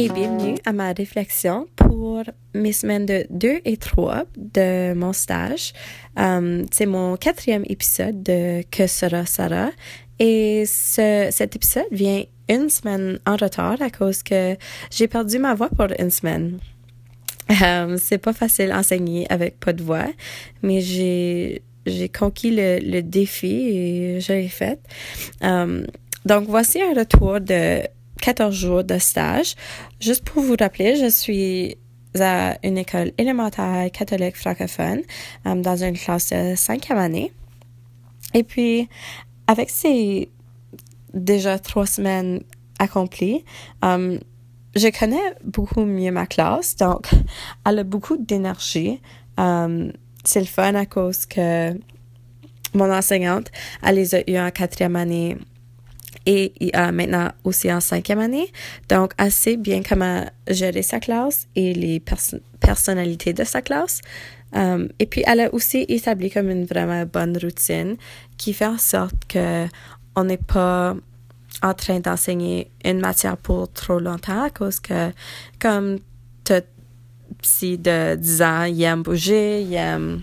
et bienvenue à ma réflexion pour mes semaines de 2 et 3 de mon stage. Um, c'est mon quatrième épisode de Que sera Sarah et ce, cet épisode vient une semaine en retard à cause que j'ai perdu ma voix pour une semaine. Um, c'est pas facile enseigner avec pas de voix, mais j'ai conquis le, le, défi et je l'ai fait. Um, donc voici un retour de 14 jours de stage. Juste pour vous rappeler, je suis à une école élémentaire catholique francophone um, dans une classe de cinquième année. Et puis, avec ces déjà trois semaines accomplies, um, je connais beaucoup mieux ma classe, donc elle a beaucoup d'énergie. Um, c'est le fun à cause que mon enseignante, elle les a eu en quatrième année et euh, maintenant aussi en cinquième année. Donc, assez bien comment gérer sa classe et les personnalités de sa classe. Um, et puis, elle a aussi établi comme une vraiment bonne routine qui fait en sorte que on n'est pas en train d'enseigner une matière pour trop longtemps à cause que, comme si de 10 ans, il aime bouger, il aime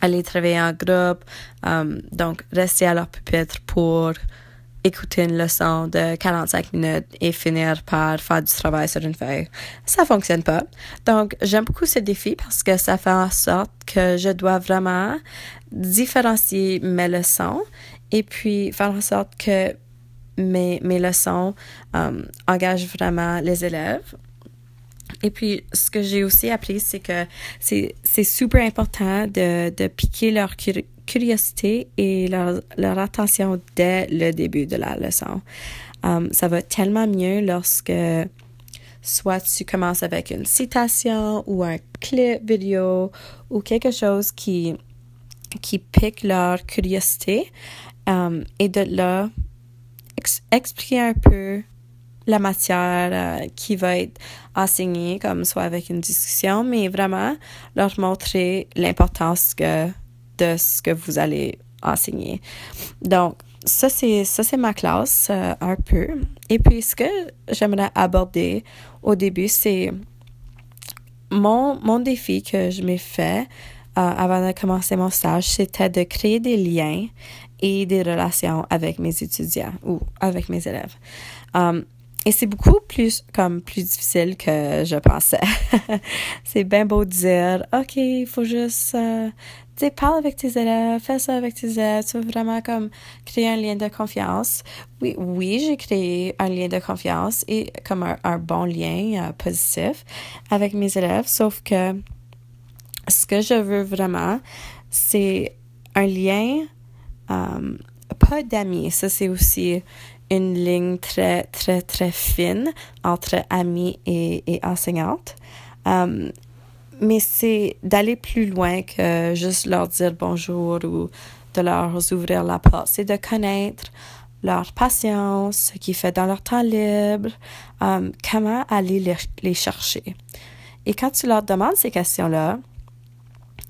aller travailler en groupe, um, donc rester à leur pupitre pour écouter une leçon de 45 minutes et finir par faire du travail sur une feuille. Ça fonctionne pas. Donc, j'aime beaucoup ce défi parce que ça fait en sorte que je dois vraiment différencier mes leçons et puis faire en sorte que mes, mes leçons um, engagent vraiment les élèves. Et puis, ce que j'ai aussi appris, c'est que c'est super important de, de piquer leur curiosité et leur, attention dès le début de la leçon. Um, ça va tellement mieux lorsque soit tu commences avec une citation ou un clip vidéo ou quelque chose qui, qui pique leur curiosité um, et de là expliquer un peu la matière euh, qui va être enseignée, comme soit avec une discussion, mais vraiment leur montrer l'importance que, de ce que vous allez enseigner. Donc, ça, c'est, ma classe euh, un peu. Et puis, ce que j'aimerais aborder au début, c'est mon, défi que je m'ai fait euh, avant de commencer mon stage, c'était de créer des liens et des relations avec mes étudiants ou avec mes élèves. Um, et c'est beaucoup plus comme plus difficile que je pensais. c'est bien beau de dire OK, il faut juste euh, tu parle avec tes élèves, fais ça avec tes élèves, tu veux vraiment comme créer un lien de confiance. Oui, oui, j'ai créé un lien de confiance et comme un, bon lien euh, positif avec mes élèves, sauf que ce que je veux vraiment, c'est un lien euh, pas d'amis, ça c'est aussi une ligne très, très, très fine entre amis et, et enseignante. Um, mais c'est d'aller plus loin que juste leur dire bonjour ou de leur ouvrir la porte. C'est de connaître leur patience, ce qu'ils font dans leur temps libre, um, comment aller les, les, chercher. Et quand tu leur demandes ces questions-là,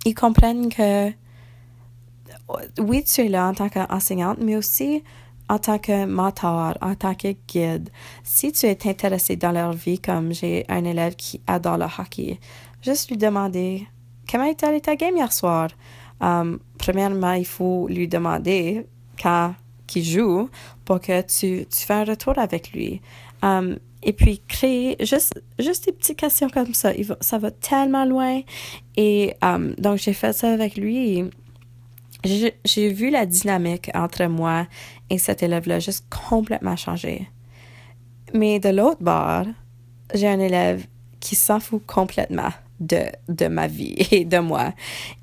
ils comprennent que oui, tu es là en tant qu'enseignante, mais aussi en tant que mentor, en tant que guide, si tu es intéressé dans leur vie, comme j'ai un élève qui adore le hockey, juste lui demander comment est allé ta game hier soir? Um, premièrement, il faut lui demander quand il joue pour que tu, tu fais un retour avec lui. Um, et puis créer juste, juste des petites questions comme ça. ça va tellement loin. Et um, donc, j'ai fait ça avec lui. J'ai vu la dynamique entre moi et cet élève-là juste complètement changer. Mais de l'autre bord, j'ai un élève qui s'en fout complètement de, de ma vie et de moi.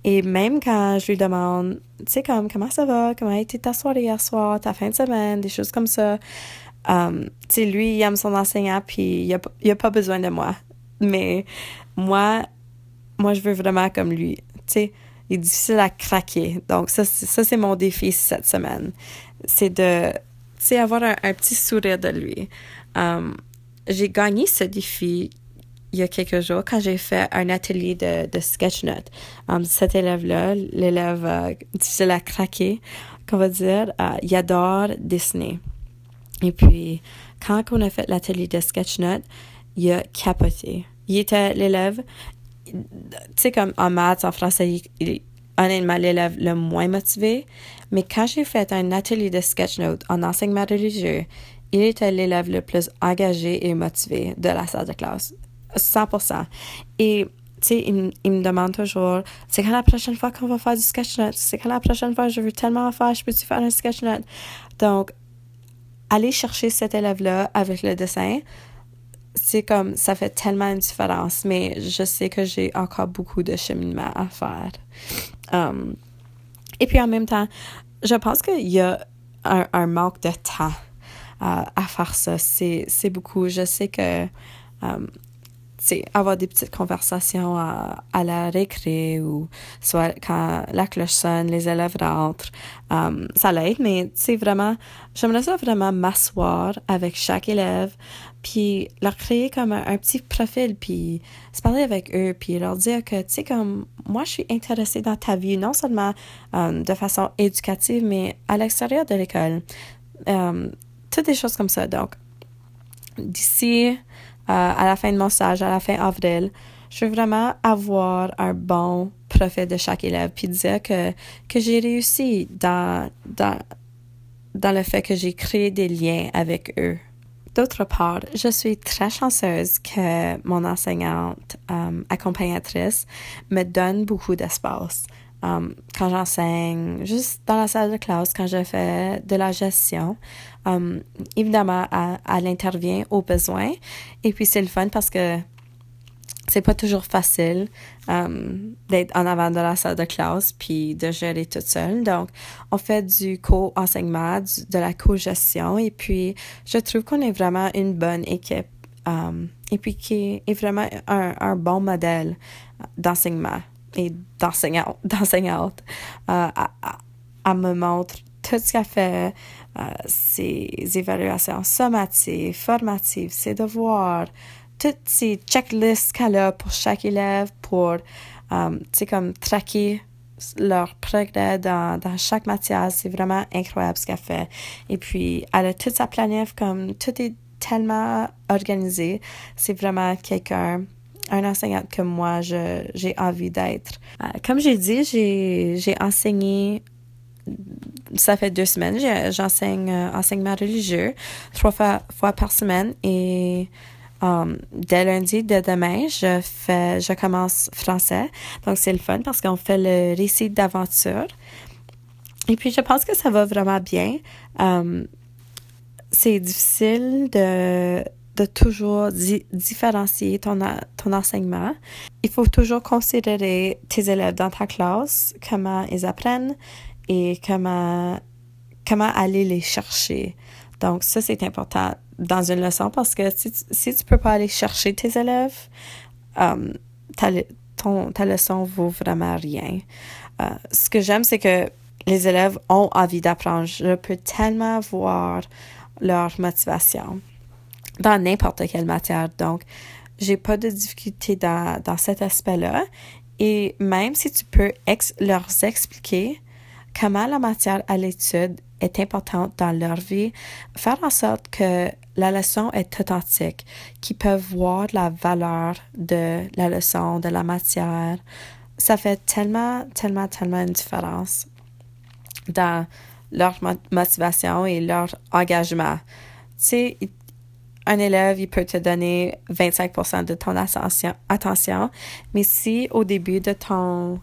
Et même quand je lui demande, tu sais, comme, comment ça va, comment a été ta soirée hier soir, ta fin de semaine, des choses comme ça, um, tu sais, lui, il aime son enseignant, puis il a, il a pas besoin de moi. Mais moi, moi, je veux vraiment comme lui, tu sais, est difficile à craquer. Donc, ça, c'est mon défi cette semaine. C'est de, c'est avoir un, petit sourire de lui. Um, j'ai gagné ce défi il y a quelques jours quand j'ai fait un atelier de, de sketchnote. Um, cet élève-là, l'élève euh, difficile à craquer, qu'on va dire, uh, il adore Disney. Et puis, quand on a fait l'atelier de sketchnote, il a capoté. Il était l'élève, tu sais, comme en maths, en français, il, honnêtement l'élève le moins motivé. Mais quand j'ai fait un atelier de sketchnote en enseignement religieux, il était l'élève le plus engagé et motivé de la salle de classe. 100%. Et tu sais, il, me demande toujours, c'est quand la prochaine fois qu'on va faire du sketchnote? C'est quand la prochaine fois je veux tellement en faire, je peux-tu faire un sketchnote? Donc, aller chercher cet élève-là avec le dessin, comme, ça fait tellement une différence, mais je sais que j'ai encore beaucoup de cheminement à faire. Um, et puis en même temps, je pense qu'il y a un, manque de temps euh, à faire ça. C'est beaucoup. Je sais que um, avoir des petites conversations à, la récré ou soit quand la cloche sonne, les élèves rentrent, um, ça l'aide, mais c'est vraiment, j'aimerais ça vraiment m'asseoir avec chaque élève, puis leur créer comme un, petit profil, puis se parler avec eux, puis leur dire que, tu sais, comme moi, je suis intéressée dans ta vie, non seulement um, de façon éducative, mais à l'extérieur de l'école. Um, toutes des choses comme ça. Donc, d'ici à la fin de mon stage, à la fin avril, je veux vraiment avoir un bon profil de chaque élève, puis dire que, que j'ai réussi dans, dans, dans le fait que j'ai créé des liens avec eux. D'autre part, je suis très chanceuse que mon enseignante euh, accompagnatrice me donne beaucoup d'espace. Um, quand j'enseigne, juste dans la salle de classe, quand je fais de la gestion, um, évidemment, elle, intervient au besoin. Et puis, c'est le fun parce que c'est pas toujours facile um, d'être en avant de la salle de classe puis de gérer toute seule. Donc, on fait du co-enseignement, de la co-gestion et puis je trouve qu'on est vraiment une bonne équipe et puis qui est vraiment un bon modèle d'enseignement et d'enseignante, euh, elle, me montre tout ce qu'elle fait, euh, ses évaluations sommatives, formatives, ses devoirs, toutes ces checklists qu'elle a pour chaque élève pour, euh, tu sais, comme traquer leur progrès dans, dans chaque matière. C'est vraiment incroyable ce qu'elle fait. Et puis, elle a toute sa planète, comme tout est tellement organisé. C'est vraiment quelqu'un un enseignante que moi, j'ai envie d'être. Euh, comme j'ai dit, j'ai enseigné ça fait deux semaines. J'enseigne euh, enseignement religieux trois fois, par semaine et um, dès lundi, dès demain, je fais, je commence français. Donc c'est le fun parce qu'on fait le récit d'aventure. Et puis je pense que ça va vraiment bien. C'est difficile de de toujours différencier ton, ton enseignement. Il faut toujours considérer tes élèves dans ta classe, comment ils apprennent et comment, comment aller les chercher. Donc, ça, c'est important dans une leçon parce que si, si tu peux pas aller chercher tes élèves, um, ta, ton, ta leçon vaut vraiment rien. Euh, ce que j'aime, c'est que les élèves ont envie d'apprendre. Je peux tellement voir leur motivation dans n'importe quelle matière. Donc, j'ai pas de difficulté dans, dans cet aspect-là. Et même si tu peux leur expliquer comment la matière à l'étude est importante dans leur vie, faire en sorte que la leçon est authentique, qu'ils peuvent voir la valeur de la leçon, de la matière, ça fait tellement, tellement, tellement une différence dans leur motivation et leur engagement. Tu sais, un élève, il peut te donner 25% de ton attention, mais si au début de ton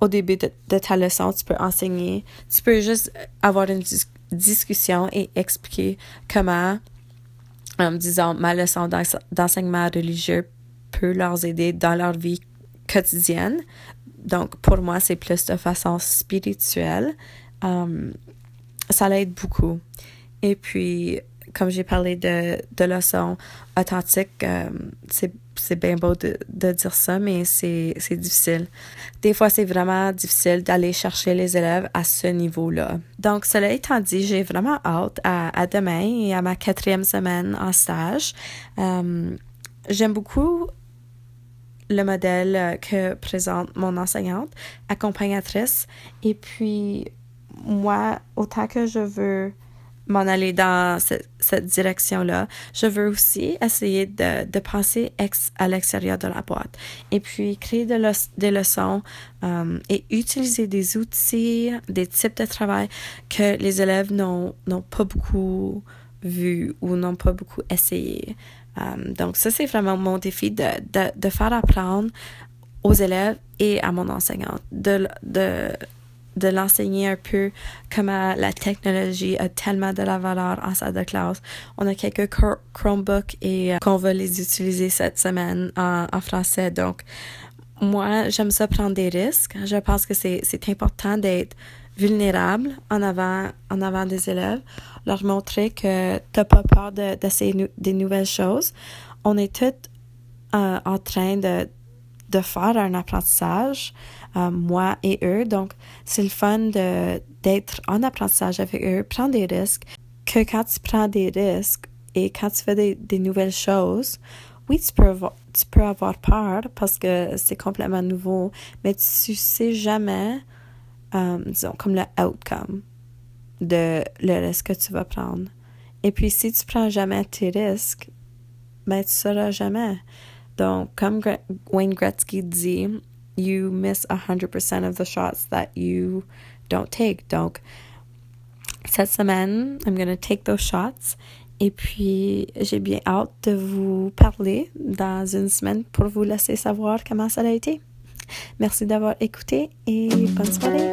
au début de, ta leçon, tu peux enseigner, tu peux juste avoir une discussion et expliquer comment, en disant ma leçon d'enseignement religieux peut leur aider dans leur vie quotidienne. Donc, pour moi, c'est plus de façon spirituelle. Um, ça l'aide beaucoup. Et puis, comme j'ai parlé de, de leçons authentiques, euh, c'est bien beau de, de, dire ça, mais c'est difficile. Des fois, c'est vraiment difficile d'aller chercher les élèves à ce niveau-là. Donc, cela étant dit, j'ai vraiment hâte à, demain et à ma quatrième semaine en stage. Euh, j'aime beaucoup le modèle que présente mon enseignante, accompagnatrice. Et puis, moi, autant que je veux m'en aller dans cette direction-là. Je veux aussi essayer de, de penser à l'extérieur de la boîte et puis créer des leçons euh, et utiliser des outils, des types de travail que les élèves n'ont pas beaucoup vu ou n'ont pas beaucoup essayé. Euh, donc ça, c'est vraiment mon défi de, de, de, faire apprendre aux élèves et à mon enseignante de, de de l'enseigner un peu comment la technologie a tellement de la valeur en salle de classe. On a quelques Chromebooks et euh, qu'on va les utiliser cette semaine en, français. Donc, moi, j'aime ça prendre des risques. Je pense que c'est important d'être vulnérable en avant, des élèves, leur montrer que t'as pas peur d'essayer des nouvelles choses. On est tous euh, en train de, de faire un apprentissage. Moi et eux. Donc, c'est le fun d'être en apprentissage avec eux, prendre des risques, que quand tu prends des risques et quand tu fais des, des nouvelles choses, oui, tu peux, avoir, tu peux avoir peur parce que c'est complètement nouveau, mais tu sais jamais, euh, disons, comme le outcome de le risque que tu vas prendre. Et puis, si tu prends jamais tes risques, ben, tu sauras jamais. Donc, comme Wayne Gretzky dit, you miss 100% of the shots that you don't take. Donc, cette semaine, I'm going to take those shots. Et puis, j'ai bien hâte de vous parler dans une semaine pour vous laisser savoir comment ça a été. Merci d'avoir écouté et bonne soirée.